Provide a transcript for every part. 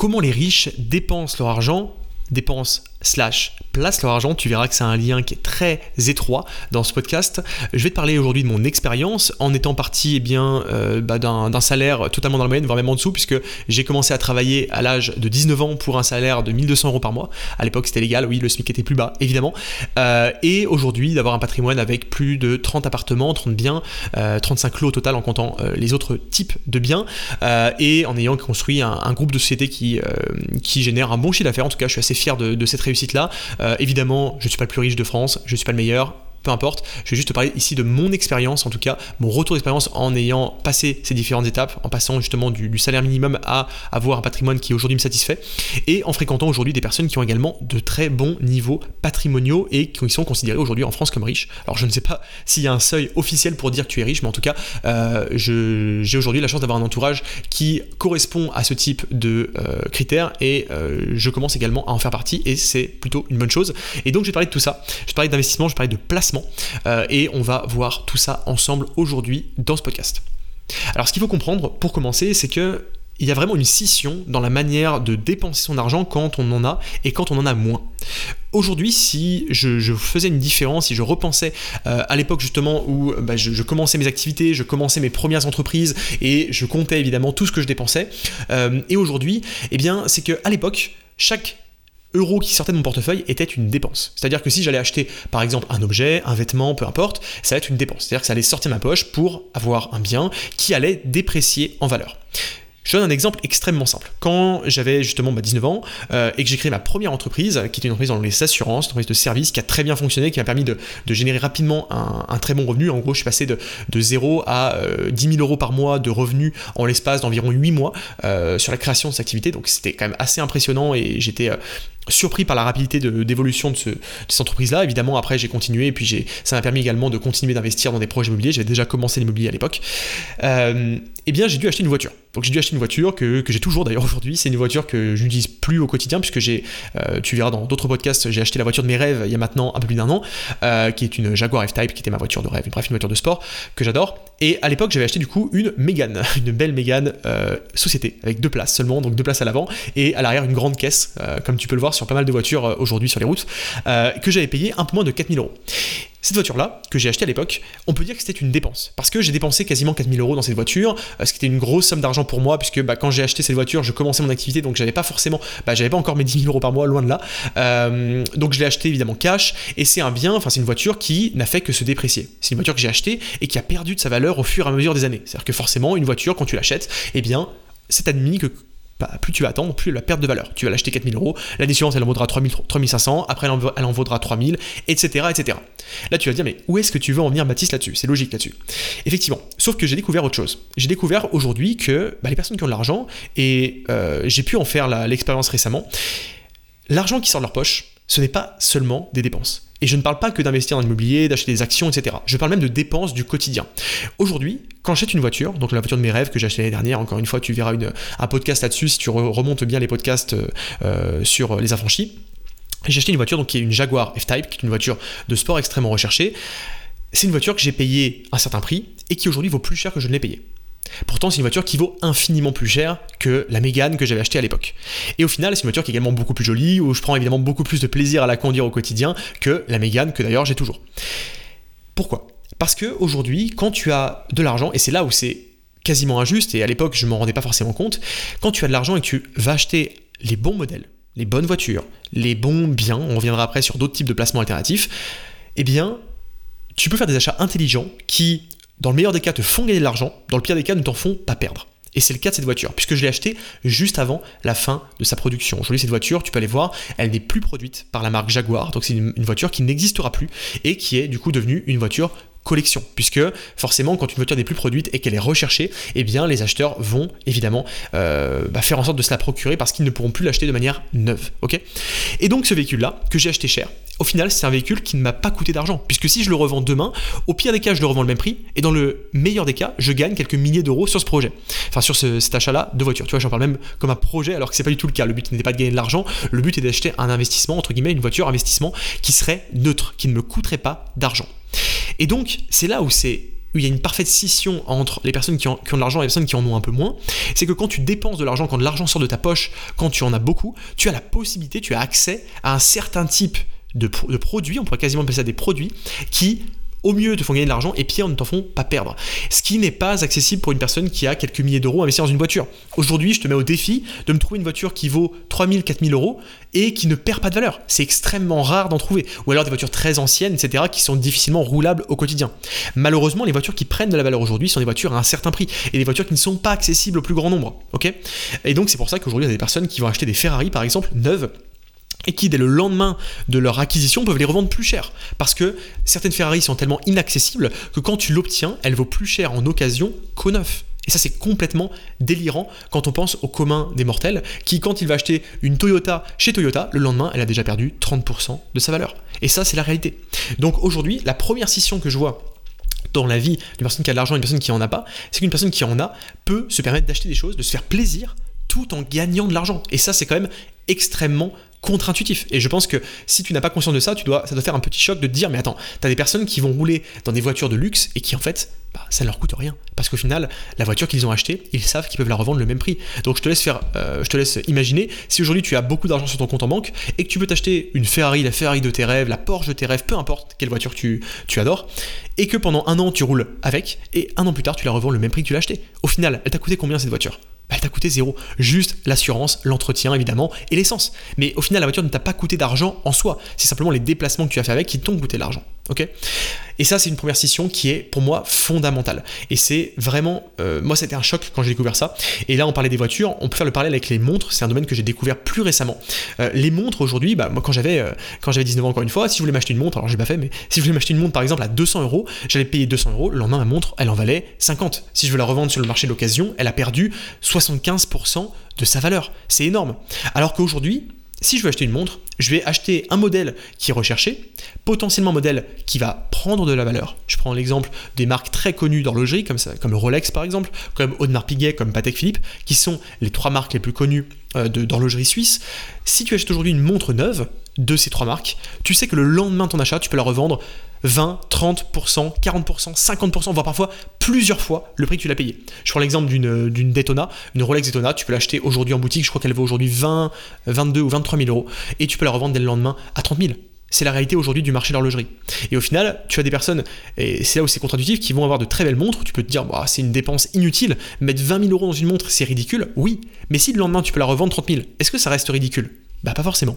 comment les riches dépensent leur argent dépensent slash place leur argent, tu verras que c'est un lien qui est très étroit dans ce podcast. Je vais te parler aujourd'hui de mon expérience en étant parti eh bien, euh, bah, d'un salaire totalement dans la moyenne, voire même en dessous, puisque j'ai commencé à travailler à l'âge de 19 ans pour un salaire de 1200 euros par mois. À l'époque c'était légal, oui, le SMIC était plus bas, évidemment. Euh, et aujourd'hui d'avoir un patrimoine avec plus de 30 appartements, 30 biens, 35 lots au total en comptant les autres types de biens, et en ayant construit un, un groupe de sociétés qui, qui génère un bon chiffre d'affaires. En tout cas, je suis assez fier de, cette réussite-là. Euh, évidemment, je ne suis pas le plus riche de France, je ne suis pas le meilleur, peu importe, je vais juste te parler ici de mon expérience, en tout cas mon retour d'expérience en ayant passé ces différentes étapes, en passant justement du, salaire minimum à avoir un patrimoine qui aujourd'hui me satisfait, et en fréquentant aujourd'hui des personnes qui ont également de très bons niveaux patrimoniaux et qui sont considérées aujourd'hui en France comme riches. Alors je ne sais pas s'il y a un seuil officiel pour dire que tu es riche, mais en tout cas euh, j'ai aujourd'hui la chance d'avoir un entourage qui correspond à ce type de euh, critères et euh, je commence également à en faire partie et c'est plutôt une bonne chose. Et donc je vais parler de tout ça, je vais parler d'investissement, je vais parler de place euh, et on va voir tout ça ensemble aujourd'hui dans ce podcast. Alors ce qu'il faut comprendre pour commencer, c'est que il y a vraiment une scission dans la manière de dépenser son argent quand on en a et quand on en a moins. Aujourd'hui, si je, faisais une différence, si je repensais euh, à l'époque justement où bah, je, commençais mes activités, je commençais mes premières entreprises et je comptais évidemment tout ce que je dépensais, euh, et aujourd'hui, eh bien, c'est que à l'époque, chaque euro qui sortait de mon portefeuille était une dépense. C'est-à-dire que si j'allais acheter par exemple un objet, un vêtement, peu importe, ça allait être une dépense. C'est-à-dire que ça allait sortir de ma poche pour avoir un bien qui allait déprécier en valeur. Je donne un exemple extrêmement simple. Quand j'avais justement 19 bah, ans euh, et que j'ai créé ma première entreprise, qui était une entreprise dans les assurances, une entreprise de service qui a très bien fonctionné, qui m'a permis de, générer rapidement un, très bon revenu. En gros, je suis passé de, de 0 à 10 euh, 000 euros par mois de revenus en l'espace d'environ 8 mois euh, sur la création de cette activité. Donc c'était quand même assez impressionnant et j'étais surpris par la rapidité d'évolution de, ce, cette entreprise-là. Évidemment, après, j'ai continué et puis ça m'a permis également de continuer d'investir dans des projets immobiliers. J'avais déjà commencé l'immobilier à l'époque. Euh, eh bien, j'ai dû acheter une voiture. Donc, j'ai dû acheter une voiture que, j'ai toujours d'ailleurs aujourd'hui. C'est une voiture que je n'utilise plus au quotidien puisque j'ai, euh, tu verras dans d'autres podcasts, j'ai acheté la voiture de mes rêves il y a maintenant un peu plus d'un an, euh, qui est une Jaguar F-Type, qui était ma voiture de rêve. Bref, une voiture de sport que j'adore. Et à l'époque, j'avais acheté du coup une Mégane, une belle Mégane société avec deux places seulement, donc deux places à l'avant et à l'arrière une grande caisse, comme tu peux le voir sur pas mal de voitures euh, aujourd'hui sur les routes, euh, que j'avais payé un peu moins de 4000 euros. Cette voiture-là, que j'ai achetée à l'époque, on peut dire que c'était une dépense. Parce que j'ai dépensé quasiment 4000 euros dans cette voiture, euh, ce qui était une grosse somme d'argent pour moi, puisque bah, quand j'ai acheté cette voiture, je commençais mon activité, donc j'avais pas forcément, bah, j'avais pas encore mes 10 000 euros par mois, loin de là. donc je l'ai acheté évidemment cash, et c'est un bien, enfin c'est une voiture qui n'a fait que se déprécier. C'est une voiture que j'ai achetée et qui a perdu de sa valeur au fur et à mesure des années. C'est-à-dire que forcément, une voiture, quand tu l'achètes, eh bien, c'est admis que plus tu vas attendre, plus la perte de valeur. Tu vas l'acheter 4000 euros, l'année suivante elle en vaudra 3000, 3500, après elle en, elle en vaudra 3000, etc., etc. Là tu vas dire, mais où est-ce que tu veux en venir Baptiste là-dessus? C'est logique là-dessus. Effectivement, sauf que j'ai découvert autre chose. J'ai découvert aujourd'hui que bah, les personnes qui ont de l'argent, et euh, j'ai pu en faire l'expérience récemment, l'argent qui sort de leur poche, ce n'est pas seulement des dépenses. Et je ne parle pas que d'investir dans l'immobilier, d'acheter des actions, etc. Je parle même de dépenses du quotidien. Aujourd'hui, quand j'achète une voiture, donc la voiture de mes rêves que j'ai achetée l'année dernière, encore une fois, tu verras une, un podcast là-dessus si tu remontes bien les podcasts euh, euh, sur les affranchis. J'ai acheté une voiture donc, qui est une Jaguar F-Type, qui est une voiture de sport extrêmement recherchée. C'est une voiture que j'ai payée un certain prix et qui aujourd'hui vaut plus cher que je ne l'ai payée. Pourtant, c'est une voiture qui vaut infiniment plus cher que la Mégane que j'avais achetée à l'époque. Et au final, c'est une voiture qui est également beaucoup plus jolie, où je prends évidemment beaucoup plus de plaisir à la conduire au quotidien que la Mégane que d'ailleurs j'ai toujours. Pourquoi? Parce que aujourd'hui, quand tu as de l'argent, et c'est là où c'est quasiment injuste, et à l'époque je ne m'en rendais pas forcément compte, quand tu as de l'argent et que tu vas acheter les bons modèles, les bonnes voitures, les bons biens, on reviendra après sur d'autres types de placements alternatifs, eh bien, tu peux faire des achats intelligents qui dans le meilleur des cas, te font gagner de l'argent, dans le pire des cas, ne t'en font pas perdre. Et c'est le cas de cette voiture, puisque je l'ai achetée juste avant la fin de sa production. Aujourd'hui, cette voiture, tu peux aller voir, elle n'est plus produite par la marque Jaguar, donc c'est une, voiture qui n'existera plus et qui est du coup devenue une voiture collection, puisque forcément quand une voiture n'est plus produite et qu'elle est recherchée, eh bien les acheteurs vont évidemment euh, bah, faire en sorte de se la procurer parce qu'ils ne pourront plus l'acheter de manière neuve. ok? Et donc ce véhicule-là, que j'ai acheté cher, au final c'est un véhicule qui ne m'a pas coûté d'argent, puisque si je le revends demain, au pire des cas je le revends le même prix, et dans le meilleur des cas, je gagne quelques milliers d'euros sur ce projet, enfin sur cet achat-là de voiture. Tu vois, j'en parle même comme un projet alors que c'est pas du tout le cas. Le but n'était pas de gagner de l'argent, le but est d'acheter un investissement, entre guillemets, une voiture investissement qui serait neutre, qui ne me coûterait pas d'argent. Et donc, c'est là où il y a une parfaite scission entre les personnes qui ont, de l'argent et les personnes qui en ont un peu moins, c'est que quand tu dépenses de l'argent, quand l'argent sort de ta poche, quand tu en as beaucoup, tu as la possibilité, tu as accès à un certain type de, produits, on pourrait quasiment appeler ça des produits, qui au mieux te font gagner de l'argent et pire ne t'en font pas perdre. Ce qui n'est pas accessible pour une personne qui a quelques milliers d'euros à investir dans une voiture. Aujourd'hui, je te mets au défi de me trouver une voiture qui vaut 3000, 4000 euros et qui ne perd pas de valeur. C'est extrêmement rare d'en trouver. Ou alors des voitures très anciennes, etc., qui sont difficilement roulables au quotidien. Malheureusement, les voitures qui prennent de la valeur aujourd'hui sont des voitures à un certain prix et des voitures qui ne sont pas accessibles au plus grand nombre. Et donc c'est pour ça qu'aujourd'hui, il y a des personnes qui vont acheter des Ferrari, par exemple, neuves et qui dès le lendemain de leur acquisition peuvent les revendre plus cher. Parce que certaines Ferrari sont tellement inaccessibles que quand tu l'obtiens, elle vaut plus cher en occasion qu'au neuf. Et ça, c'est complètement délirant quand on pense au commun des mortels, qui, quand il va acheter une Toyota chez Toyota, le lendemain, elle a déjà perdu 30% de sa valeur. Et ça, c'est la réalité. Donc aujourd'hui, la première scission que je vois dans la vie d'une personne qui a de l'argent et d'une personne qui en a pas, c'est qu'une personne qui en a peut se permettre d'acheter des choses, de se faire plaisir tout en gagnant de l'argent. Et ça, c'est quand même extrêmement contre-intuitif. Et je pense que si tu n'as pas conscience de ça, tu dois, ça doit faire un petit choc de te dire, mais attends, tu as des personnes qui vont rouler dans des voitures de luxe et qui en fait, bah, ça ne leur coûte rien. Parce qu'au final, la voiture qu'ils ont achetée, ils savent qu'ils peuvent la revendre le même prix. Donc je te laisse faire, euh, je te laisse imaginer, si aujourd'hui tu as beaucoup d'argent sur ton compte en banque et que tu veux t'acheter une Ferrari, la Ferrari de tes rêves, la Porsche de tes rêves, peu importe quelle voiture tu, tu adores, et que pendant un an tu roules avec, et un an plus tard tu la revends le même prix que tu l'as acheté. Au final, elle t'a coûté combien cette voiture? Bah, elle t'a coûté zéro. Juste l'assurance, l'entretien évidemment et l'essence. Mais au final, la voiture ne t'a pas coûté d'argent en soi. C'est simplement les déplacements que tu as fait avec qui t'ont coûté l'argent. Ok Et ça, c'est une première scission qui est pour moi fondamentale. Et c'est vraiment, euh, moi, c'était un choc quand j'ai découvert ça. Et là, on parlait des voitures, on peut faire le parallèle avec les montres. C'est un domaine que j'ai découvert plus récemment. Euh, les montres aujourd'hui, bah, moi, quand j'avais euh, quand j'avais 19 ans, encore une fois, si je voulais m'acheter une montre, alors j'ai pas fait, mais si je voulais m'acheter une montre par exemple à 200 euros, j'allais payer 200 euros. Le lendemain, ma montre, elle en valait 50. Si je veux la revendre sur le marché de l'occasion, elle a perdu 75% de sa valeur. C'est énorme. Alors qu'aujourd'hui, si je veux acheter une montre, je vais acheter un modèle qui est recherché, potentiellement un modèle qui va prendre de la valeur. Je prends l'exemple des marques très connues d'horlogerie, comme, comme Rolex par exemple, comme Audemars Piguet, comme Patek Philippe, qui sont les trois marques les plus connues euh, d'horlogerie suisse. Si tu achètes aujourd'hui une montre neuve de ces trois marques, tu sais que le lendemain de ton achat, tu peux la revendre 20, 30%, 40%, 50%, voire parfois plusieurs fois le prix que tu l'as payé. Je prends l'exemple d'une Daytona, une Rolex Daytona, tu peux l'acheter aujourd'hui en boutique, je crois qu'elle vaut aujourd'hui 20, 22 ou 23 000 euros, et tu peux la revendre dès le lendemain à 30 000. C'est la réalité aujourd'hui du marché de l'horlogerie. Et au final, tu as des personnes, et c'est là où c'est contre-intuitif, qui vont avoir de très belles montres. Tu peux te dire, bah, c'est une dépense inutile. Mettre 20 000 euros dans une montre, c'est ridicule. Oui. Mais si le lendemain, tu peux la revendre 30 000, est-ce que ça reste ridicule? Bah, pas forcément.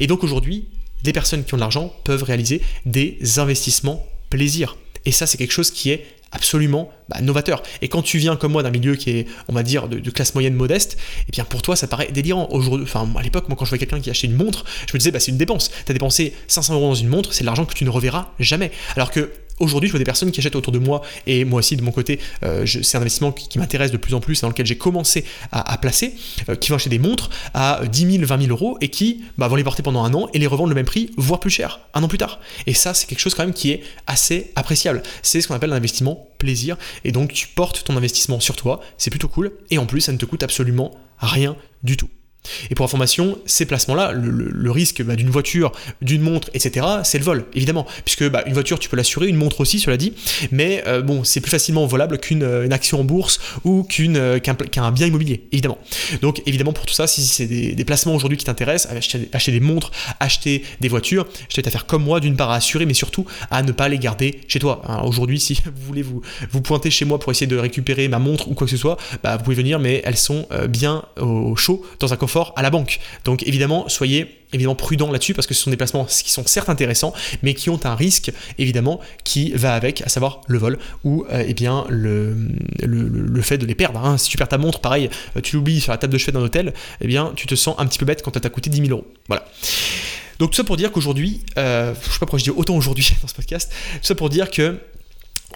Et donc aujourd'hui, des personnes qui ont de l'argent peuvent réaliser des investissements plaisir. Et ça, c'est quelque chose qui est absolument bah, novateur. Et quand tu viens comme moi d'un milieu qui est, on va dire, de, classe moyenne modeste, eh bien pour toi ça paraît délirant. Aujourd'hui, enfin à l'époque, moi quand je vois quelqu'un qui achetait une montre, je me disais bah c'est une dépense. Tu as dépensé 500 euros dans une montre, c'est l'argent que tu ne reverras jamais. Alors que Aujourd'hui, je vois des personnes qui achètent autour de moi, et moi aussi de mon côté, euh, c'est un investissement qui, m'intéresse de plus en plus, dans lequel j'ai commencé à, placer, euh, qui vont acheter des montres à 10 000, 20 000 euros, et qui bah, vont les porter pendant un an et les revendre le même prix, voire plus cher, un an plus tard. Et ça, c'est quelque chose quand même qui est assez appréciable. C'est ce qu'on appelle l'investissement plaisir, et donc tu portes ton investissement sur toi, c'est plutôt cool, et en plus, ça ne te coûte absolument rien du tout. Et pour information, ces placements-là, le, risque bah, d'une voiture, d'une montre, etc., c'est le vol, évidemment. Puisque bah, une voiture, tu peux l'assurer, une montre aussi, cela dit, mais euh, bon, c'est plus facilement volable qu'une euh, action en bourse ou euh, qu'un bien immobilier, évidemment. Donc, évidemment, pour tout ça, si c'est des, placements aujourd'hui qui t'intéressent, acheter, des montres, acheter des voitures, je t'invite à faire comme moi, d'une part à assurer, mais surtout à ne pas les garder chez toi. Hein, aujourd'hui, si vous voulez vous, pointer chez moi pour essayer de récupérer ma montre ou quoi que ce soit, bah, vous pouvez venir, mais elles sont bien au chaud dans un confort à la banque. Donc évidemment, soyez évidemment prudent là-dessus parce que ce sont des placements qui sont certes intéressants, mais qui ont un risque évidemment qui va avec, à savoir le vol ou euh, eh bien le, le, fait de les perdre. Hein. Si tu perds ta montre, pareil, euh, tu l'oublies sur la table de chevet d'un hôtel, eh bien tu te sens un petit peu bête quand ça t'a coûté 10 000 euros. Voilà. Donc tout ça pour dire qu'aujourd'hui, euh, je sais pas pourquoi je dis autant aujourd'hui dans ce podcast, tout ça pour dire que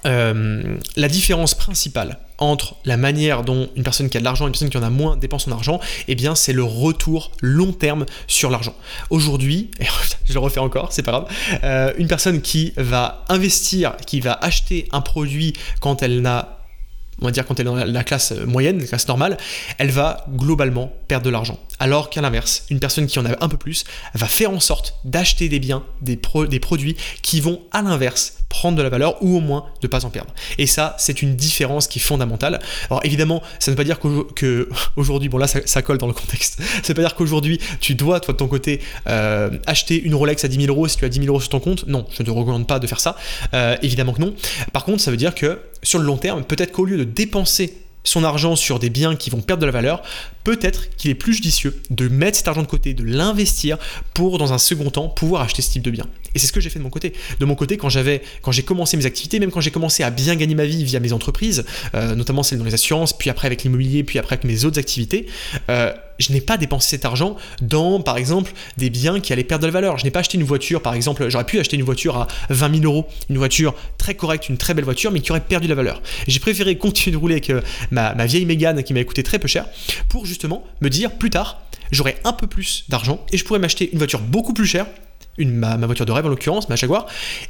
euh, la différence principale entre la manière dont une personne qui a de l'argent et une personne qui en a moins dépense son argent, eh bien c'est le retour long terme sur l'argent. Aujourd'hui, je le refais encore, c'est pas grave, euh, une personne qui va investir, qui va acheter un produit quand elle n'a quand elle est dans la classe moyenne, la classe normale, elle va globalement perdre de l'argent. Alors qu'à l'inverse, une personne qui en a un peu plus va faire en sorte d'acheter des biens, des, produits qui vont à l'inverse prendre de la valeur ou au moins de pas en perdre. Et ça, c'est une différence qui est fondamentale. Alors évidemment, ça ne veut pas dire qu'aujourd'hui, bon là ça, colle dans le contexte, ça ne veut pas dire qu'aujourd'hui tu dois, toi de ton côté, euh, acheter une Rolex à 10 000 euros si tu as 10 000 euros sur ton compte. Non, je ne te recommande pas de faire ça. Euh, évidemment que non. Par contre, ça veut dire que sur le long terme, peut-être qu'au lieu de dépenser son argent sur des biens qui vont perdre de la valeur, peut-être qu'il est plus judicieux de mettre cet argent de côté, de l'investir pour, dans un second temps, pouvoir acheter ce type de bien. Et c'est ce que j'ai fait de mon côté. De mon côté, quand j'ai commencé mes activités, même quand j'ai commencé à bien gagner ma vie via mes entreprises, euh, notamment celles dans les assurances, puis après avec l'immobilier, puis après avec mes autres activités, euh, je n'ai pas dépensé cet argent dans, par exemple, des biens qui allaient perdre de la valeur. Je n'ai pas acheté une voiture, par exemple, j'aurais pu acheter une voiture à 20 000 euros, une voiture très correcte, une très belle voiture, mais qui aurait perdu de la valeur. J'ai préféré continuer de rouler avec euh, ma, vieille Mégane qui m'a coûté très peu cher pour justement me dire plus tard, j'aurai un peu plus d'argent et je pourrais m'acheter une voiture beaucoup plus chère ma, voiture de rêve en l'occurrence, ma Jaguar,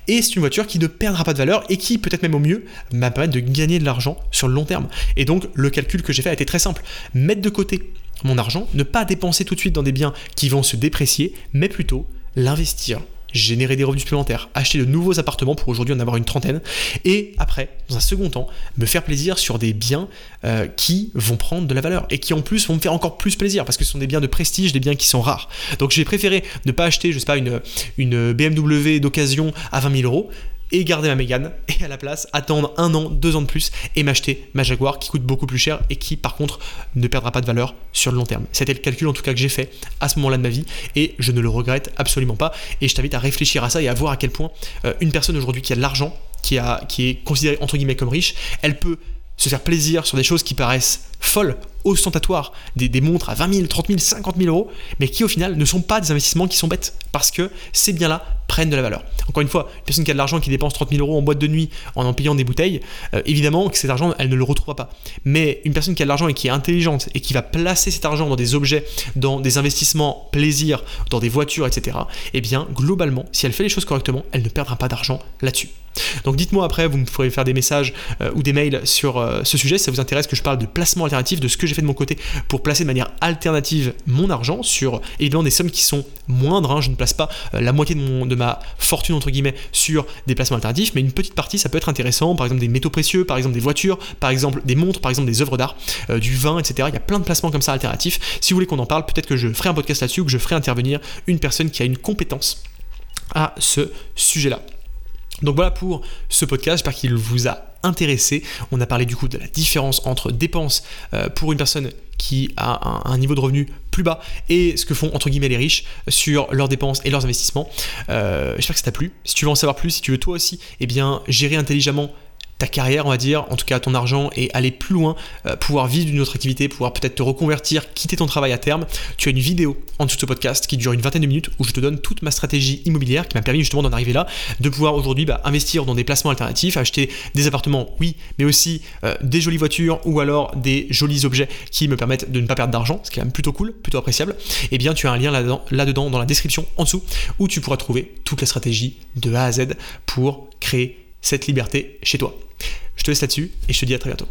et c'est une voiture qui ne perdra pas de valeur et qui, peut-être même au mieux, m'a permis de gagner de l'argent sur le long terme. Et donc, le calcul que j'ai fait a été très simple. Mettre de côté mon argent, ne pas dépenser tout de suite dans des biens qui vont se déprécier, mais plutôt l'investir générer des revenus supplémentaires, acheter de nouveaux appartements pour aujourd'hui en avoir une trentaine, et après, dans un second temps, me faire plaisir sur des biens euh, qui vont prendre de la valeur et qui en plus vont me faire encore plus plaisir parce que ce sont des biens de prestige, des biens qui sont rares. Donc j'ai préféré ne pas acheter, je sais pas, une, une BMW d'occasion à 20 000 euros, et garder ma Mégane et à la place attendre un an, deux ans de plus et m'acheter ma Jaguar qui coûte beaucoup plus cher et qui par contre ne perdra pas de valeur sur le long terme. C'était le calcul en tout cas que j'ai fait à ce moment-là de ma vie et je ne le regrette absolument pas et je t'invite à réfléchir à ça et à voir à quel point euh, une personne aujourd'hui qui a de l'argent, qui, qui est considérée entre guillemets comme riche, elle peut se faire plaisir sur des choses qui paraissent folles, ostentatoires, des, des, montres à 20 000, 30 000, 50 000 euros, mais qui au final ne sont pas des investissements qui sont bêtes, parce que ces biens-là prennent de la valeur. Encore une fois, une personne qui a de l'argent, qui dépense 30 000 euros en boîte de nuit en en payant des bouteilles, euh, évidemment que cet argent, elle ne le retrouvera pas. Mais une personne qui a de l'argent et qui est intelligente et qui va placer cet argent dans des objets, dans des investissements plaisir, dans des voitures, etc., eh bien, globalement, si elle fait les choses correctement, elle ne perdra pas d'argent là-dessus. Donc dites-moi après, vous me pourrez faire des messages euh, ou des mails sur euh, ce sujet si ça vous intéresse que je parle de placement alternatif, de ce que j'ai fait de mon côté pour placer de manière alternative mon argent sur évidemment des sommes qui sont moindres. Hein. je ne place pas euh, la moitié de, mon, de ma fortune entre guillemets sur des placements alternatifs, mais une petite partie ça peut être intéressant. Par exemple des métaux précieux, par exemple des voitures, par exemple des montres, par exemple des œuvres d'art, du vin, etc. Il y a plein de placements comme ça alternatifs. Si vous voulez qu'on en parle, peut-être que je ferai un podcast là-dessus que je ferai intervenir une personne qui a une compétence à ce sujet-là. Donc voilà pour ce podcast, j'espère qu'il vous a intéressé. On a parlé du coup de la différence entre dépenses euh, pour une personne qui a un, niveau de revenu plus bas et ce que font entre guillemets les riches sur leurs dépenses et leurs investissements. Euh, j'espère que ça t'a plu. Si tu veux en savoir plus, si tu veux toi aussi, eh bien gérer intelligemment ta carrière, on va dire, en tout cas ton argent, et aller plus loin, euh, pouvoir vivre d'une autre activité, pouvoir peut-être te reconvertir, quitter ton travail à terme, tu as une vidéo en dessous de ce podcast qui dure une vingtaine de minutes où je te donne toute ma stratégie immobilière qui m'a permis justement d'en arriver là, de pouvoir aujourd'hui bah, investir dans des placements alternatifs, acheter des appartements, oui, mais aussi euh, des jolies voitures ou alors des jolis objets qui me permettent de ne pas perdre d'argent, ce qui est quand même plutôt cool, plutôt appréciable. Et eh bien tu as un lien là-dedans, là-dedans dans la description en dessous où tu pourras trouver toute la stratégie de A à Z pour créer cette liberté chez toi. Je te laisse là-dessus et je te dis à très bientôt.